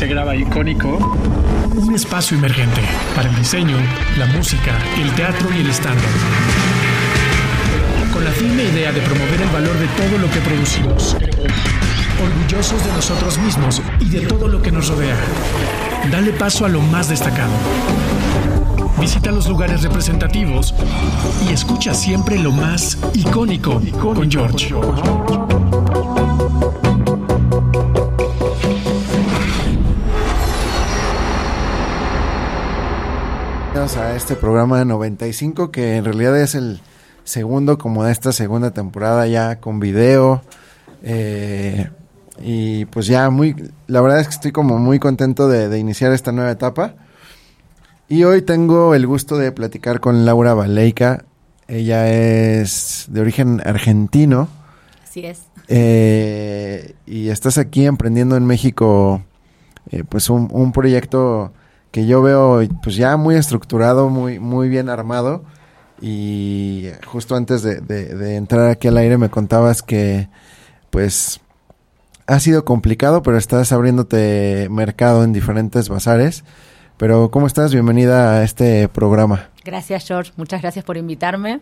se graba icónico. Un espacio emergente para el diseño, la música, el teatro y el stand Con la firme idea de promover el valor de todo lo que producimos. Orgullosos de nosotros mismos y de todo lo que nos rodea. Dale paso a lo más destacado. Visita los lugares representativos y escucha siempre lo más icónico con George. A este programa 95 que en realidad es el segundo como de esta segunda temporada ya con video. Eh, y pues ya muy la verdad es que estoy como muy contento de, iniciar esta nueva etapa. Y hoy tengo el gusto de platicar con Laura Valeica. Ella es de origen argentino. Así es. Eh, y estás aquí emprendiendo en México eh, pues un, un proyecto que yo veo pues ya muy estructurado, muy, muy bien armado. Y justo antes de, entrar aquí al aire me contabas que pues ha sido complicado, pero estás abriéndote mercado en diferentes bazares. Pero ¿cómo estás? Bienvenida a este programa. Gracias George, muchas gracias por invitarme.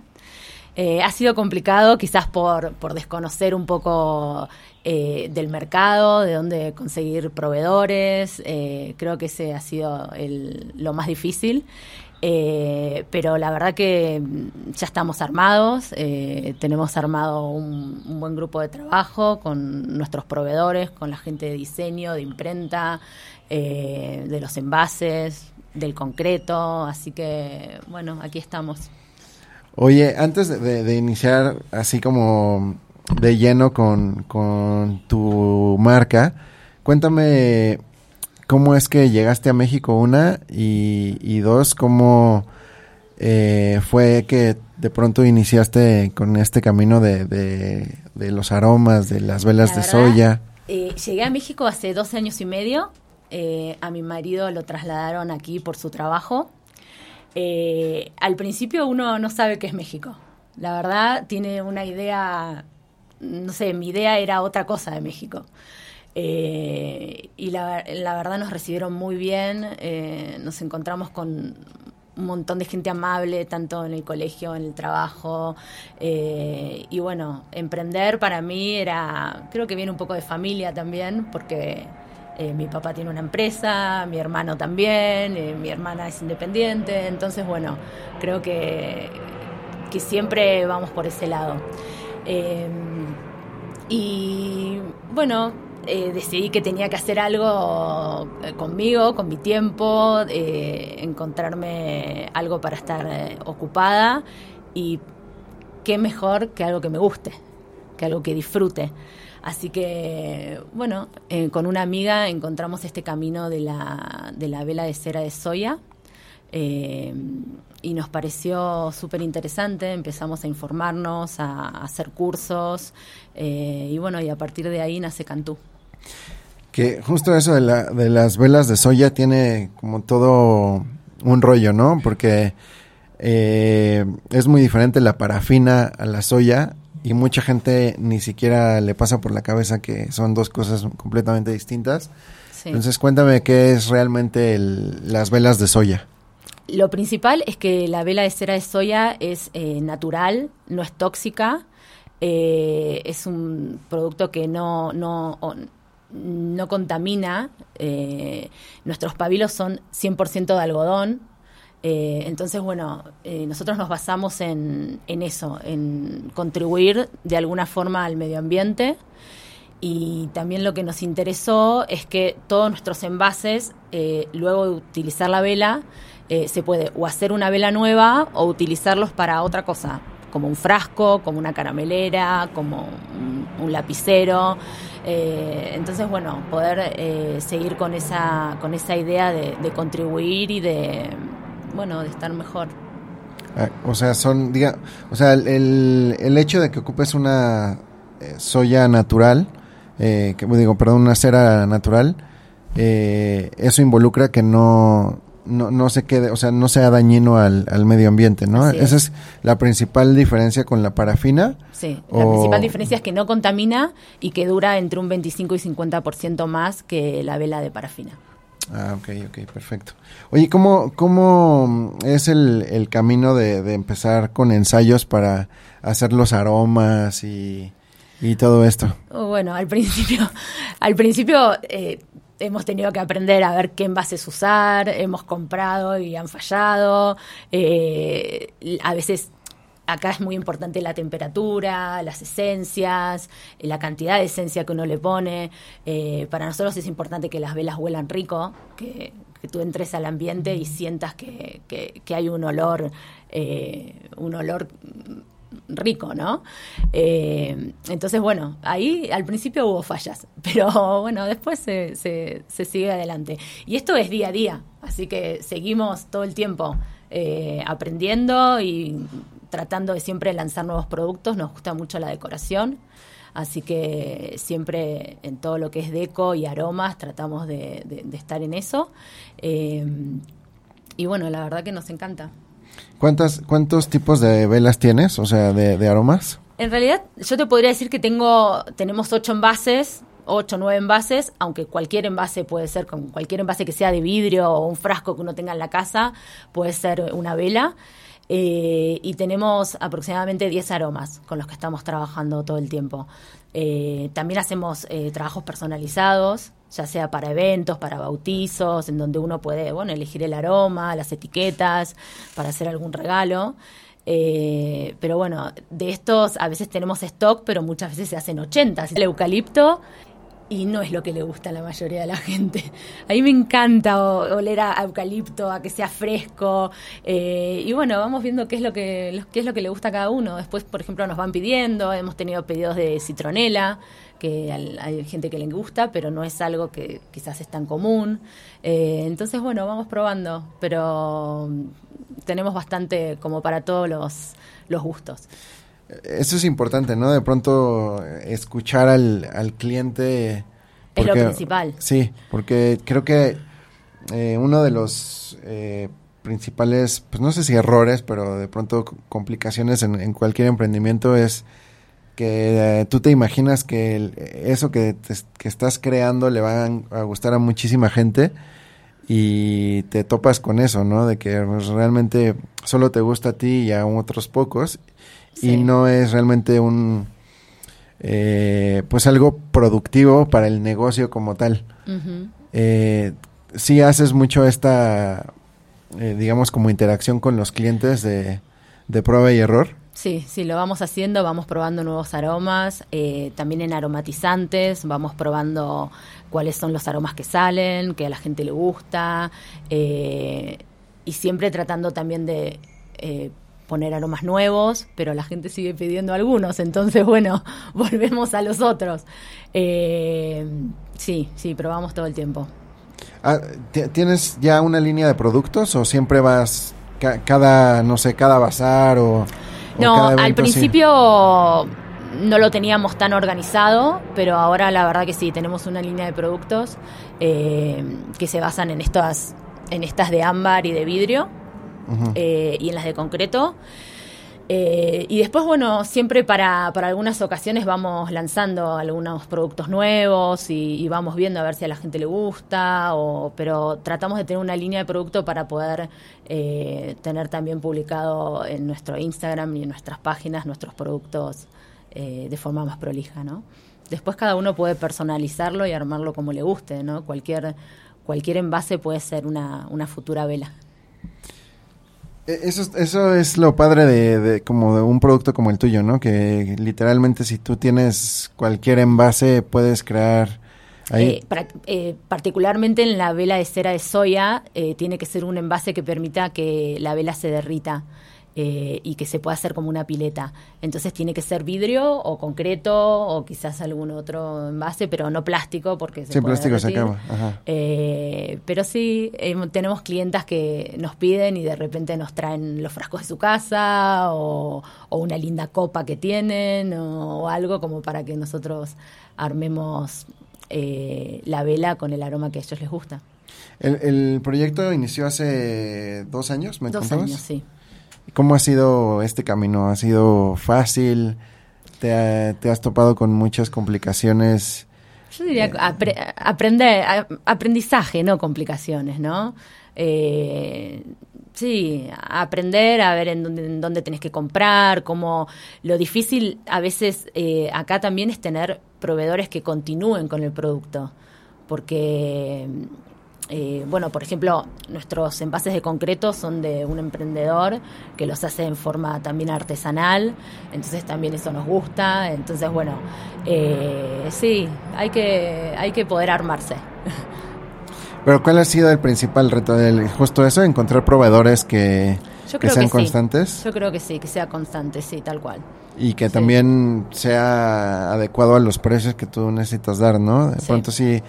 Eh, ha sido complicado quizás por, por desconocer un poco eh, del mercado, de dónde conseguir proveedores. Eh, creo que ese ha sido lo más difícil. pero la verdad que ya estamos armados, tenemos armado un, buen grupo de trabajo con nuestros proveedores, con la gente de diseño, de imprenta, de los envases, del concreto, así que bueno, aquí estamos. Oye, antes de, iniciar así como de lleno con, tu marca, cuéntame cómo es que llegaste a México, una, y, dos, cómo eh, fue que de pronto iniciaste con este camino de, los aromas, de las velas de soya. Eh, llegué a México hace dos años y medio. Eh, a mi marido lo trasladaron aquí por su trabajo eh, al principio uno no sabe qué es México. La verdad, tiene una idea, no sé, mi idea era otra cosa de México. Eh, y la, verdad nos recibieron muy bien, eh, nos encontramos con un montón de gente amable, tanto en el colegio, en el trabajo. y bueno, emprender para mí era, creo que viene un poco de familia también, porque eh, mi papá tiene una empresa, mi hermano también, eh, mi hermana es independiente, entonces bueno, creo que, que siempre vamos por ese lado. Y bueno, eh, decidí que tenía que hacer algo conmigo, con mi tiempo, encontrarme algo para estar ocupada y qué mejor que algo que me guste, que algo que disfrute. Así que, bueno, eh, con una amiga encontramos este camino de la, de la vela de cera de soya. Eh, y nos pareció súper interesante, empezamos a informarnos, a, hacer cursos eh, y bueno, y a partir de ahí nace Cantú. Que justo eso de, la, de las velas de soya tiene como todo un rollo, ¿no? Porque es muy diferente la parafina a la soya y mucha gente ni siquiera le pasa por la cabeza que son dos cosas completamente distintas. Entonces cuéntame qué es realmente las velas de soya. Lo principal es que la vela de cera de soya es eh, natural, no es tóxica, eh, es un producto que no, no, no contamina. Eh, nuestros pabilos son 100% de algodón, entonces, bueno, nosotros nos basamos en, eso, en contribuir de alguna forma al medio ambiente. Y también lo que nos interesó es que todos nuestros envases, luego de utilizar la vela, se puede o hacer una vela nueva o utilizarlos para otra cosa, como un frasco, como una caramelera, como un, lapicero. entonces, bueno, poder seguir con esa, con esa idea de contribuir y de bueno, de estar mejor. Ah, o sea, son, diga, o sea, el, el hecho de que ocupes una eh, soya natural, eh, que digo, perdón, una cera natural, eh, eso involucra que no, no, no se quede, o sea, no sea dañino al, al medio ambiente, ¿no? Así Esa es. es la principal diferencia con la parafina. Sí, la principal diferencia es que no contamina y que dura entre un 25 y 50% más que la vela de parafina. Ah, ok, ok, perfecto. Oye, ¿cómo, cómo es el, el camino de, de empezar con ensayos para hacer los aromas y, y todo esto? Bueno, al principio, al principio eh, hemos tenido que aprender a ver qué envases usar, hemos comprado y han fallado. eh, a veces acá es muy importante la temperatura, las esencias, la cantidad de esencia que uno le pone. Eh, para nosotros es importante que las velas huelan rico, que, que tú entres al ambiente y sientas que, que- que hay un olor, eh, un olor rico, ¿no? Eh, entonces, bueno, ahí al principio hubo fallas, pero bueno, después se, se, se sigue adelante. Y esto es día a día, así que seguimos todo el tiempo eh, aprendiendo y tratando de siempre lanzar nuevos productos. Nos gusta mucho la decoración. Así que siempre en todo lo que es deco y aromas tratamos de, estar en eso. Eh, y bueno, la verdad que nos encanta. ¿Cuántas, ¿Cuántos tipos de velas tienes? O sea, de, de aromas. En realidad, yo te podría decir que tengo, tenemos ocho envases, ocho o nueve envases, aunque cualquier envase puede ser, con cualquier envase que sea de vidrio o un frasco que uno tenga en la casa, puede ser una vela. Eh, y tenemos aproximadamente 10 aromas con los que estamos trabajando todo el tiempo. Eh, también hacemos eh, trabajos personalizados, ya sea para eventos, para bautizos, en donde uno puede bueno, elegir el aroma, las etiquetas, para hacer algún regalo. Eh, pero bueno, de estos a veces tenemos stock, pero muchas veces se hacen 80. El eucalipto y no es lo que le gusta a la mayoría de la gente. A mí me encanta oler a, eucalipto, a que sea fresco. eh, y bueno, vamos viendo qué es lo que qué es lo que le gusta a cada uno. Después, por ejemplo, nos van pidiendo, hemos tenido pedidos de citronela, que hay gente que le gusta, pero no es algo que quizás es tan común. Eh, entonces, bueno, vamos probando, pero tenemos bastante como para todos los, los gustos. Eso es importante, ¿no? De pronto escuchar al, al cliente. Es lo principal. Sí, porque creo que eh, uno de los eh, principales, pues no sé si errores, pero de pronto complicaciones en, en cualquier emprendimiento es que eh, tú te imaginas que el- eso que, te- que estás creando le va a, a gustar a muchísima gente y te topas con eso, ¿no? De que pues, realmente solo te gusta a ti y a otros pocos Sí. y no es realmente un eh, pues algo productivo para el negocio como tal. Eh, sí haces mucho esta eh, digamos como interacción con los clientes de, de prueba y error. Sí, sí, lo vamos haciendo, vamos probando nuevos aromas, eh, también en aromatizantes, vamos probando cuáles son los aromas que salen, que a la gente le gusta, eh, y siempre tratando también de eh, poner aromas nuevos, pero la gente sigue pidiendo algunos, entonces bueno, volvemos a los otros. Eh, sí, sí, probamos todo el tiempo. Ah, ¿ti- ¿Tienes ya una línea de productos o siempre vas ca- cada, no sé, cada bazar o... o No, cada al así? principio no lo teníamos tan organizado, pero ahora la verdad que sí, tenemos una línea de productos eh, que se basan en estas, en estas de ámbar y de vidrio Eh, y en las de concreto. Eh, y después, bueno, siempre para, para algunas ocasiones vamos lanzando algunos productos nuevos y, y vamos viendo a ver si a la gente le gusta, o, pero tratamos de tener una línea de producto para poder eh, tener también publicado en nuestro Instagram y en nuestras páginas nuestros productos eh, de forma más prolija, ¿no? Después cada uno puede personalizarlo y armarlo como le guste, ¿no? Cualquier, cualquier envase puede ser una, una futura vela. E- Eso, es- eso es lo padre de, de como de un producto como el tuyo, ¿no? Que literalmente si tú tienes cualquier envase puedes crear ahí. Eh, eh, particularmente en la vela de cera de soya, eh, tiene que ser un envase que permita que la vela se derrita eh, y que se pueda hacer como una pileta. Entonces tiene que ser vidrio o concreto o quizás algún otro envase, pero no plástico porque se Sí, puede plástico se acaba. Ajá. Eh, pero sí, eh, tenemos clientas que nos piden y de repente nos traen los frascos de su casa o, o una linda copa que tienen o, o algo como para que nosotros armemos eh, la vela con el aroma que a ellos les gusta. El, el proyecto inició hace dos años, ¿me Dos contabas? años, sí. ¿Cómo ha sido este camino? ¿Ha sido fácil? ¿Te, ha- te has topado con muchas complicaciones? Yo diría apre- aprender, aprendizaje, no complicaciones, ¿no? Eh, sí, aprender a ver en dónde, en dónde tenés que comprar, cómo lo difícil a veces eh, acá también es tener proveedores que continúen con el producto, porque eh, bueno, por ejemplo, nuestros envases de concreto son de un emprendedor que los hace en forma también artesanal, entonces también eso nos gusta, entonces bueno, eh, sí, hay que, hay que poder armarse. Pero ¿cuál ha sido el principal reto? del justo eso, encontrar proveedores que, Yo que sean que sí. constantes Yo creo que sí, que sea constante, sí, tal cual. y que Sí. también sea adecuado a los precios que tú necesitas dar, ¿no? De Sí. pronto sí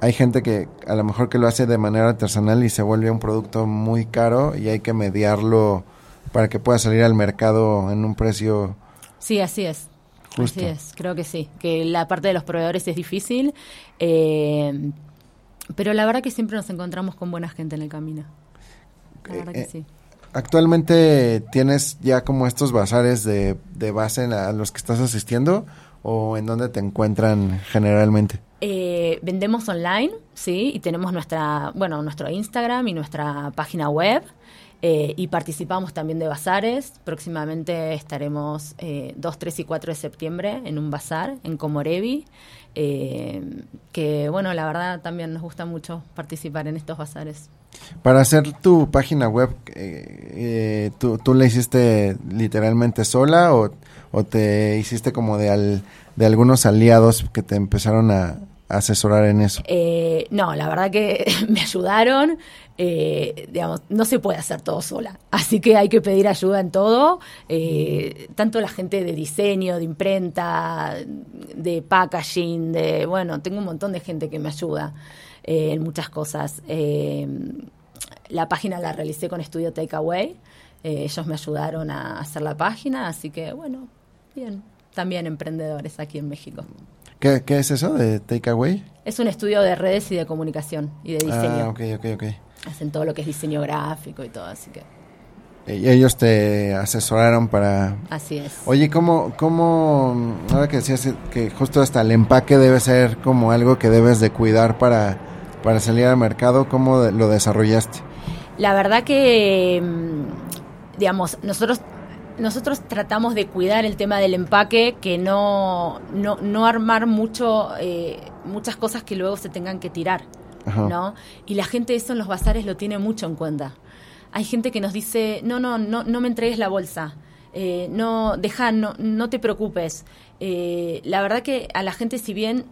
hay gente que a lo mejor que lo hace de manera artesanal y se vuelve un producto muy caro y hay que mediarlo para que pueda salir al mercado en un precio Sí, así es. Justo. Así es, creo que sí. Que la parte de los proveedores es difícil, eh, pero la verdad que siempre nos encontramos con buena gente en el camino. La verdad Eh, que sí. Actualmente tienes ya como estos bazares de, de base a los que estás asistiendo o en dónde te encuentran generalmente. Eh, vendemos online, sí, y tenemos nuestra, bueno, nuestro Instagram y nuestra página web. eh, y participamos también de bazares. Próximamente estaremos eh, 2, 3 y 4 de septiembre en un bazar en Comorevi. eh, que bueno, la verdad también nos gusta mucho participar en estos bazares. Para hacer tu página web, eh, eh, ¿tú, ¿tú la hiciste literalmente sola o, o te hiciste como de, al- de algunos aliados que te empezaron a, a asesorar en eso? Eh, no, la verdad que me ayudaron. eh, digamos, no se puede hacer todo sola. Así que hay que pedir ayuda en todo. eh, tanto la gente de diseño, de imprenta, de packaging, de. Bueno, tengo un montón de gente que me ayuda eh, en muchas cosas. Eh, la página la realicé con Estudio Takeaway. Eh, ellos me ayudaron a hacer la página, así que bueno, bien. También emprendedores aquí en México. ¿Qué, qué es eso de Takeaway? Es un estudio de redes y de comunicación y de diseño. Ah, ok, ok, ok. Hacen todo lo que es diseño gráfico y todo, así que Y ellos te asesoraron para... así es. Oye, ¿cómo, cómo, ahora que decías que justo hasta el empaque debe ser como algo que debes de cuidar para, para salir al mercado, ¿cómo lo desarrollaste? La verdad que, mm, digamos, nosotros nosotros tratamos de cuidar el tema del empaque, que no, no, no armar mucho, eh, muchas cosas que luego se tengan que tirar, Ajá. ¿no? Y la gente eso en los bazares lo tiene mucho en cuenta. Hay gente que nos dice, no, no, no, no me entregues la bolsa, eh, no, deja, no, no te preocupes. Eh, la verdad que a la gente, si bien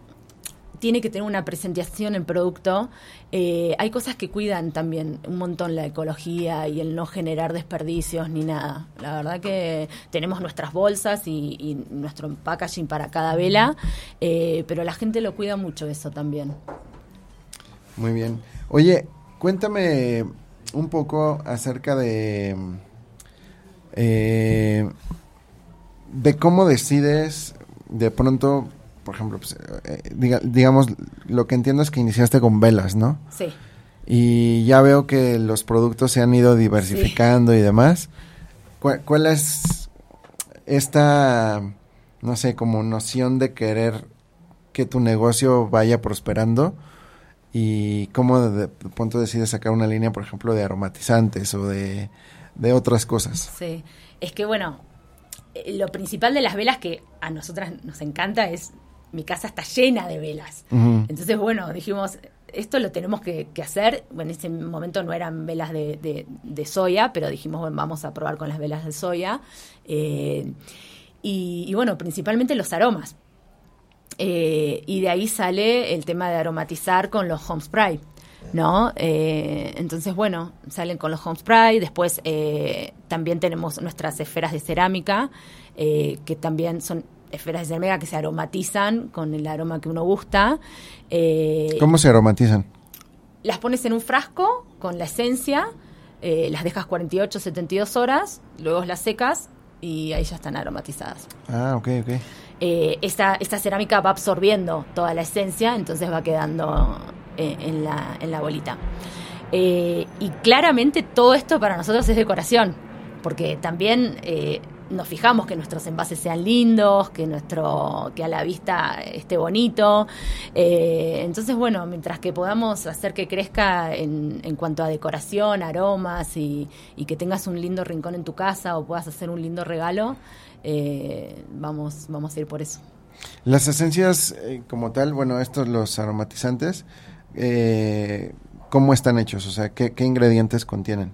tiene que tener una presentación el producto. Eh, hay cosas que cuidan también un montón la ecología y el no generar desperdicios ni nada. La verdad que tenemos nuestras bolsas y, nuestro packaging para cada vela, eh, pero la gente lo cuida mucho eso también. Muy bien. Oye, cuéntame un poco acerca de... eh, de cómo decides de pronto, por ejemplo, pues, eh, diga- digamos, lo que entiendo es que iniciaste con velas, ¿no? Sí. Y ya veo que los productos se han ido diversificando y demás. ¿Cuál, cuál es esta, no sé, como noción de querer que tu negocio vaya prosperando? ¿Y cómo de, de pronto decides sacar una línea, por ejemplo, de aromatizantes o de, de otras cosas? Sí, es que bueno, eh, lo principal de las velas que a nosotras nos encanta es, mi casa está llena de velas. Entonces, bueno, dijimos, esto lo tenemos que, que hacer. Bueno, en ese momento no eran velas de, de- de soya, pero dijimos, bueno, vamos a probar con las velas de soya. Eh, y, y bueno, principalmente los aromas. Eh, y de ahí sale el tema de aromatizar con los home spray, ¿no? Eh, entonces, bueno, salen con los home spray. Después eh, también tenemos nuestras esferas de cerámica, que también son esferas de cerámica que se aromatizan con el aroma que uno gusta. Eh, ¿Cómo se aromatizan? las pones en un frasco con la esencia, eh, las dejas 48, 72 horas, luego las secas y ahí ya están aromatizadas. Ah, ok, ok. eh, esta, esta cerámica va absorbiendo toda la esencia, entonces va quedando eh, en, la, en la bolita. Y claramente todo esto para nosotros es decoración, porque también nos fijamos que nuestros envases sean lindos, que nuestro que a la vista esté bonito. Eh, entonces, bueno, mientras que podamos hacer que crezca en, en cuanto a decoración, aromas y, y, que tengas un lindo rincón en tu casa o puedas hacer un lindo regalo, eh, vamos, vamos a ir por eso. Las esencias eh, como tal, bueno, estos los aromatizantes, ¿cómo están hechos? O sea, ¿qué, qué ingredientes contienen?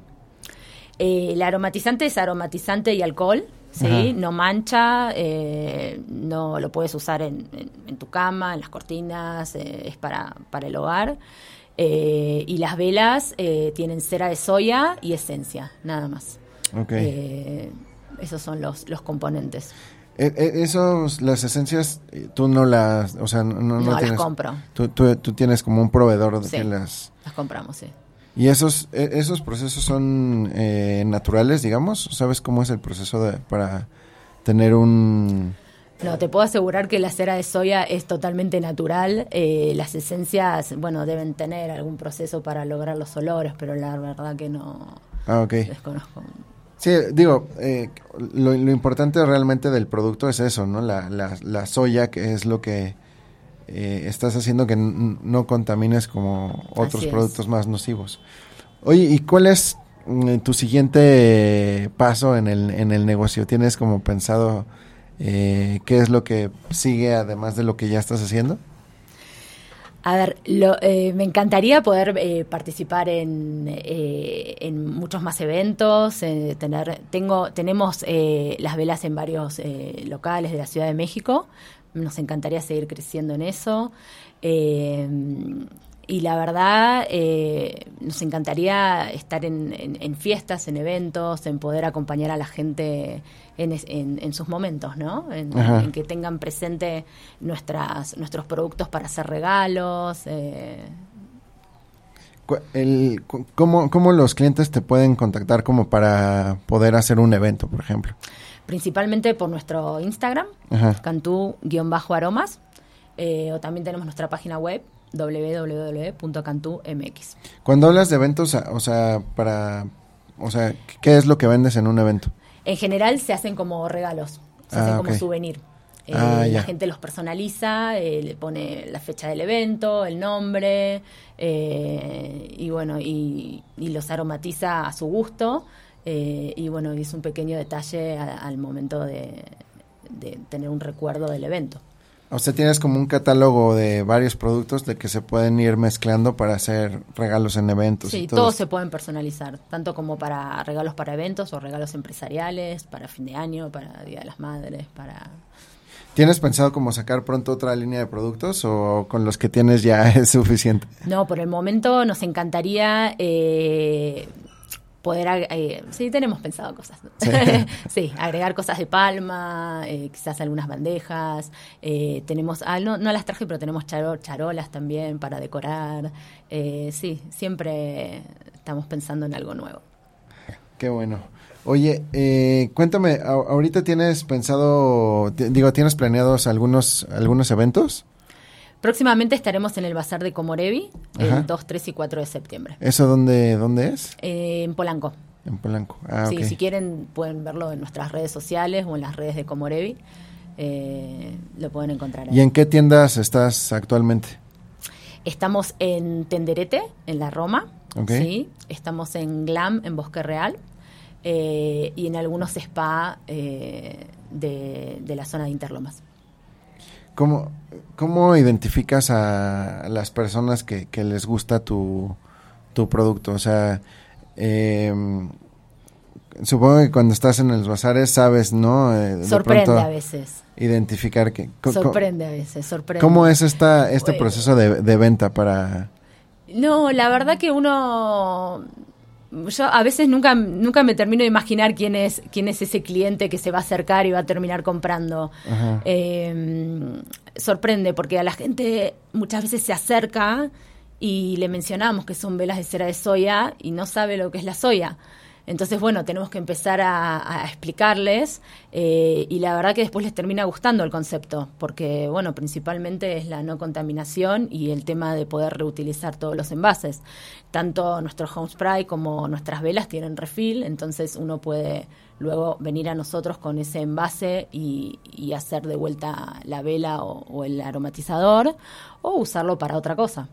El aromatizante es aromatizante y alcohol, ¿sí? Ajá. No mancha, eh, no lo puedes usar en, en, en tu cama, en las cortinas, eh, es para, para el hogar. Eh, y las velas eh, tienen cera de soya y esencia, nada más. Ok. Eh, esos son los, los componentes. Esos, las esencias, tú no las, o sea, no, no, No, las tienes, compro. Tú, tú, tú tienes como un proveedor de Sí. que las... Las compramos, sí. ¿Y esos, eh, esos procesos son eh, naturales, digamos? ¿Sabes cómo es el proceso de, para tener un... No, te puedo asegurar que la cera de soya es totalmente natural. Eh, las esencias, bueno, deben tener algún proceso para lograr los olores, pero la verdad que no Ah, ok. desconozco. Sí, digo, eh, lo, lo importante realmente del producto es eso, ¿no? La, la, la soya, que es lo que eh, estás haciendo que no contamines como otros productos más nocivos. Oye, ¿y cuál es mm, tu siguiente paso en el, en el negocio? ¿Tienes como pensado eh, qué es lo que sigue además de lo que ya estás haciendo? A ver, lo, eh, me encantaría poder eh, participar en, eh, en muchos más eventos. eh, tener, tengo, tenemos eh, las velas en varios eh, locales de la Ciudad de México. Nos encantaría seguir creciendo en eso. Eh, y la verdad, eh, nos encantaría estar en, en- en fiestas, en eventos, en poder acompañar a la gente en, en- sus momentos, ¿no? En, que tengan presente nuestras, nuestros productos para hacer regalos. eh, El, ¿cómo, ¿Cómo los clientes te pueden contactar como para poder hacer un evento, por ejemplo? Principalmente por nuestro Instagram, cantú-aromas, eh, o también tenemos nuestra página web www.cantú.mx. Cuando hablas de eventos, o sea, para, o sea, ¿qué es lo que vendes en un evento? En general se hacen como regalos, se Ah, hacen como ok. souvenir. Eh, Ah, la gente los personaliza, eh, le pone la fecha del evento, el nombre, eh, y bueno, y, y los aromatiza a su gusto. Eh, y bueno, es un pequeño detalle a- al momento de, de tener un recuerdo del evento. O sea, tienes como un catálogo de varios productos de que se pueden ir mezclando para hacer regalos en eventos. Sí, y todo todos se pueden personalizar, tanto como para regalos para eventos o regalos empresariales, para fin de año, para Día de las Madres, para... ¿Tienes pensado como sacar pronto otra línea de productos o con los que tienes ya es suficiente? No, por el momento nos encantaría eh, poder... eh, sí, tenemos pensado cosas. Sí. Sí, agregar cosas de palma, eh, quizás algunas bandejas. eh, tenemos, ah, no, no las traje, pero tenemos charo- charolas también para decorar. Eh, sí, siempre estamos pensando en algo nuevo. Qué bueno. Oye, eh, cuéntame, ahorita tienes pensado, digo, ¿tienes planeados algunos, algunos eventos? Próximamente estaremos en el Bazar de Comorevi Ajá. el 2, 3 y 4 de septiembre. ¿Eso dónde, dónde es? Eh, en Polanco. En Polanco. Ah, sí, si quieren pueden verlo en nuestras redes sociales o en las redes de Comorevi. Eh, lo pueden encontrar ahí. ¿Y en qué tiendas estás actualmente? Estamos en Tenderete, en la Roma. Ok. ¿sí? Estamos en Glam, en Bosque Real. eh, y en algunos spa eh, de, de la zona de Interlomas. ¿Cómo, cómo identificas a las personas que, que les gusta tu, tu producto? O sea, eh, supongo que cuando estás en los bazares sabes, ¿no? Eh, de Sorprende a veces. Identificar que... Sorprende a veces, sorprende. ¿Cómo es esta, este Bueno. proceso de, de venta para...? No, la verdad que uno yo a veces nunca nunca me termino de imaginar quién es quién es ese cliente que se va a acercar y va a terminar comprando. Eh, sorprende porque a la gente muchas veces se acerca y le mencionamos que son velas de cera de soya y no sabe lo que es la soya. Entonces, bueno, tenemos que empezar a, explicarles eh, y la verdad que después les termina gustando el concepto, porque, bueno, principalmente es la no contaminación y el tema de poder reutilizar todos los envases. Tanto nuestro home spray como nuestras velas tienen refill, entonces uno puede luego venir a nosotros con ese envase y, hacer de vuelta la vela o el aromatizador o usarlo para otra cosa.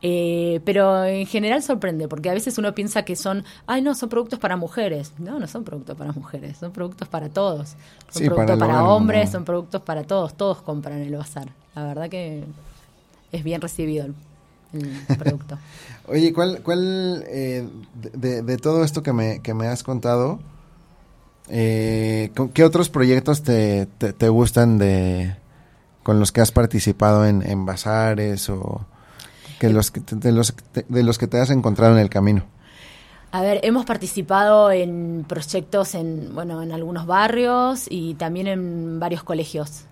Eh, pero en general sorprende, porque a veces uno piensa que son, ay, no, son productos para mujeres. No, no son productos para mujeres, son productos para todos. Son productos para, hombres, son productos para todos, todos compran el bazar. La verdad que es bien recibido el, producto. Oye, ¿cuál, cuál eh, de, todo esto que me, que me has contado, eh, ¿qué otros proyectos te, te, gustan de con los que has participado en, en bazares o que los de, los, de los que te has encontrado en el camino? A ver, hemos participado en proyectos en, bueno, en algunos barrios y también en varios colegios.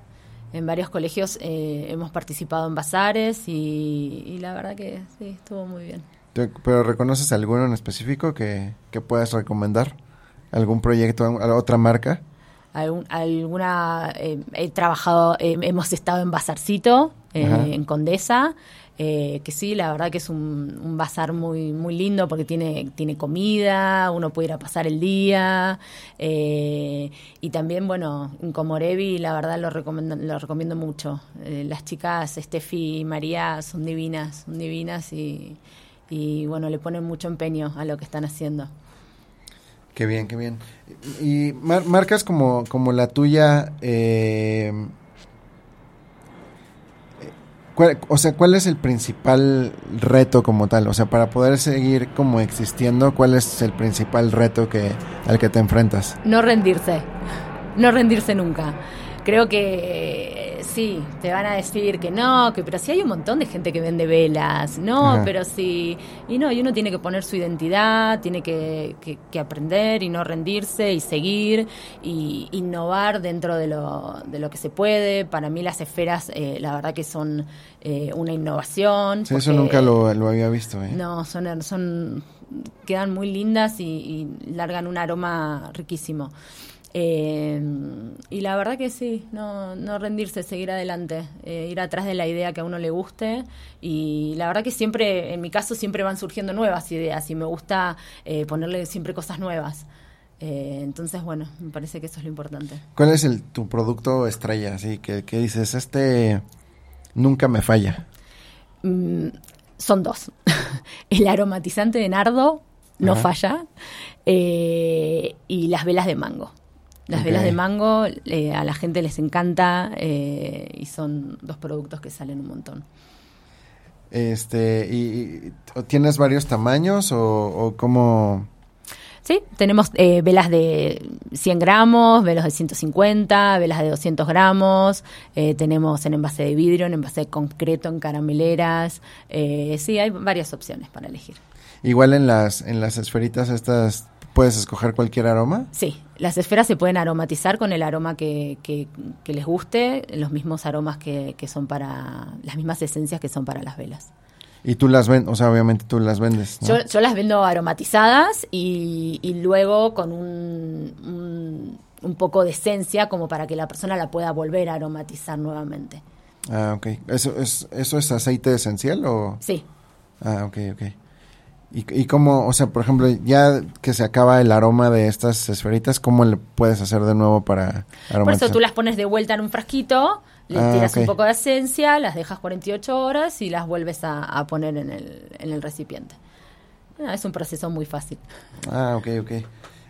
En varios colegios eh, hemos participado en bazares y, la verdad que sí, estuvo muy bien. ¿Pero reconoces alguno en específico que, que puedas recomendar? ¿Algún proyecto, otra marca? alguna eh, he trabajado eh, hemos estado en Bazarcito en Condesa eh, que sí, la verdad que es un, bazar muy muy lindo porque tiene tiene comida, uno puede ir a pasar el día eh, y también bueno en Comorevi la verdad lo recomiendo lo recomiendo mucho. Eh, las chicas Steffi y María son divinas, son divinas y, y bueno le ponen mucho empeño a lo que están haciendo. Qué bien, qué bien. Y marcas como como la tuya. Eh, o sea, ¿cuál es el principal reto como tal? O sea, para poder seguir como existiendo, ¿cuál es el principal reto que al que te enfrentas? No rendirse. No rendirse nunca. Creo que sí, te van a decir que no, que pero sí hay un montón de gente que vende velas, no, pero sí, y no, y uno tiene que poner su identidad, tiene que, que, aprender y no rendirse y seguir y innovar dentro de lo, de lo que se puede. Para mí las esferas, eh, la verdad que son eh, una innovación. Sí, eso nunca lo, había visto. ¿eh? No, son, son, quedan muy lindas y largan un aroma riquísimo. Eh, y la verdad que sí, no, no rendirse, seguir adelante, eh, ir atrás de la idea que a uno le guste. Y la verdad que siempre, en mi caso, siempre van surgiendo nuevas ideas y me gusta eh, ponerle siempre cosas nuevas. entonces, bueno, me parece que eso es lo importante. ¿Cuál es el, tu producto estrella? Así que, dices, este nunca me falla. Mm, son dos. el aromatizante de nardo no falla y las velas de mango. Las velas de mango eh, a la gente les encanta eh, y son dos productos que salen un montón. Este, ¿y, tienes varios tamaños o, o cómo? Sí, tenemos eh, velas de 100 gramos, velas de 150, velas de 200 gramos, tenemos en envase de vidrio, en envase de concreto, en carameleras. sí, hay varias opciones para elegir. Igual en las, en las esferitas estas ¿Puedes escoger cualquier aroma? Sí, las esferas se pueden aromatizar con el aroma que, que, les guste, los mismos aromas que, que, son para, las mismas esencias que son para las velas. Y tú las vendes, o sea, obviamente tú las vendes. Yo, yo, las vendo aromatizadas y, y luego con un, un, poco de esencia como para que la persona la pueda volver a aromatizar nuevamente. Ah, ok. ¿Eso es, eso es aceite esencial o...? Sí. Ah, ok, ok. ¿Y, y cómo, o sea, por ejemplo, ya que se acaba el aroma de estas esferitas, ¿cómo le puedes hacer de nuevo para aromatizar? Por eso tú las pones de vuelta en un frasquito, le ah, tiras un poco de esencia, las dejas 48 horas y las vuelves a, poner en el, en el recipiente. Ah, es un proceso muy fácil. Ah, ok, ok.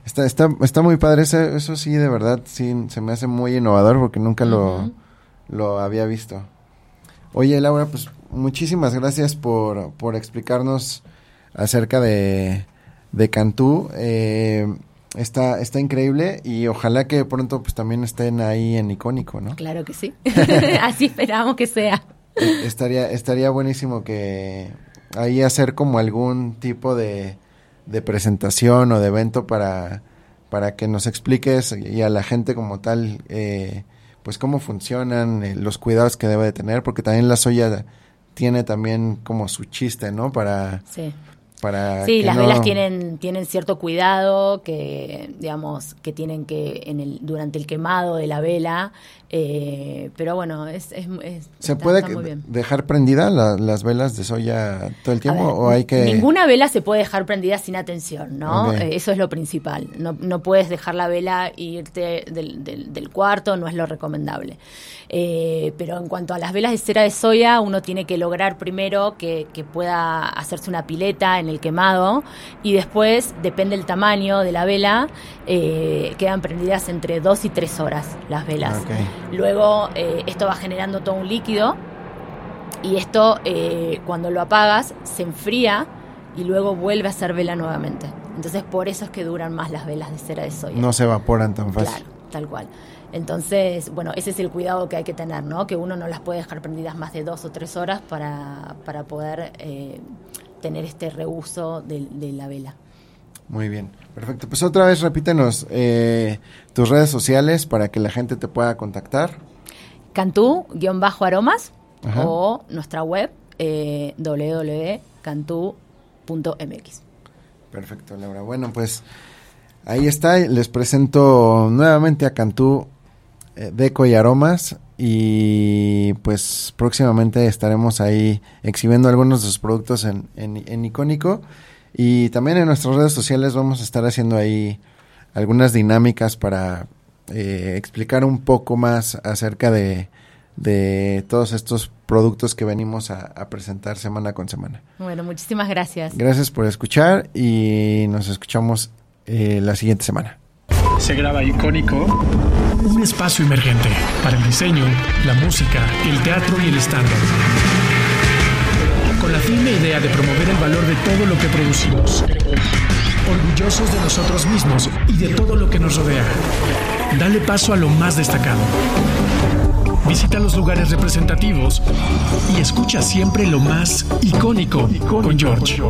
Está, está, está muy padre, eso, eso sí, de verdad, sí, se me hace muy innovador porque nunca lo, lo había visto. Oye, Laura, pues muchísimas gracias por, por explicarnos acerca de, de Cantú. Eh, está, está increíble y ojalá que pronto pues también estén ahí en icónico, ¿no? Claro que sí. Así esperamos que sea. Estaría, estaría buenísimo que ahí hacer como algún tipo de, de presentación o de evento para, para que nos expliques y a la gente como tal, eh, pues cómo funcionan, eh, los cuidados que debe de tener, porque también la soya tiene también como su chiste, ¿no? Para, sí para Sí, las no- velas tienen, tienen cierto cuidado que, digamos, que tienen que, en el, durante el quemado de la vela, eh, pero bueno, es, es, es- ¿Se está- puede está muy bien. dejar prendida la- las velas de soya todo el tiempo ver, o hay que Ninguna vela se puede dejar prendida sin atención, ¿no? Eh, eso es lo principal. No, no puedes dejar la vela e irte del, del- del cuarto, no es lo recomendable. Eh, pero en cuanto a las velas de cera de soya, uno tiene que lograr primero que, que pueda hacerse una pileta en el quemado y después, depende del tamaño de la vela, eh, quedan prendidas entre dos y tres horas las velas. Luego, eh, esto va generando todo un líquido y esto eh, cuando lo apagas se enfría y luego vuelve a ser vela nuevamente. Entonces por eso es que duran más las velas de cera de soya. no se evaporan tan fácil. Claro, tal cual. Entonces, bueno, ese es el cuidado que hay que tener, ¿no? Que uno no las puede dejar prendidas más de dos o tres horas para, para poder eh, tener este reuso de, de la vela. Muy bien, perfecto. Pues otra vez repítenos eh, tus redes sociales para que la gente te pueda contactar. Cantú-aromas o nuestra web eh, www.cantú.mx. Perfecto, Laura. Bueno, pues ahí está. Les presento nuevamente a Cantú eh, Deco y Aromas. Y pues próximamente estaremos ahí exhibiendo algunos de sus productos en, en, en Icónico. Y también en nuestras redes sociales vamos a estar haciendo ahí algunas dinámicas para eh, explicar un poco más acerca de, de todos estos productos que venimos a, a presentar semana con semana. Bueno, muchísimas gracias. Gracias por escuchar y nos escuchamos eh, la siguiente semana. Se graba icónico. Espacio emergente para el diseño, la música, el teatro y el stand Con la firme idea de promover el valor de todo lo que producimos. Orgullosos de nosotros mismos y de todo lo que nos rodea. Dale paso a lo más destacado. Visita los lugares representativos y escucha siempre lo más icónico con George.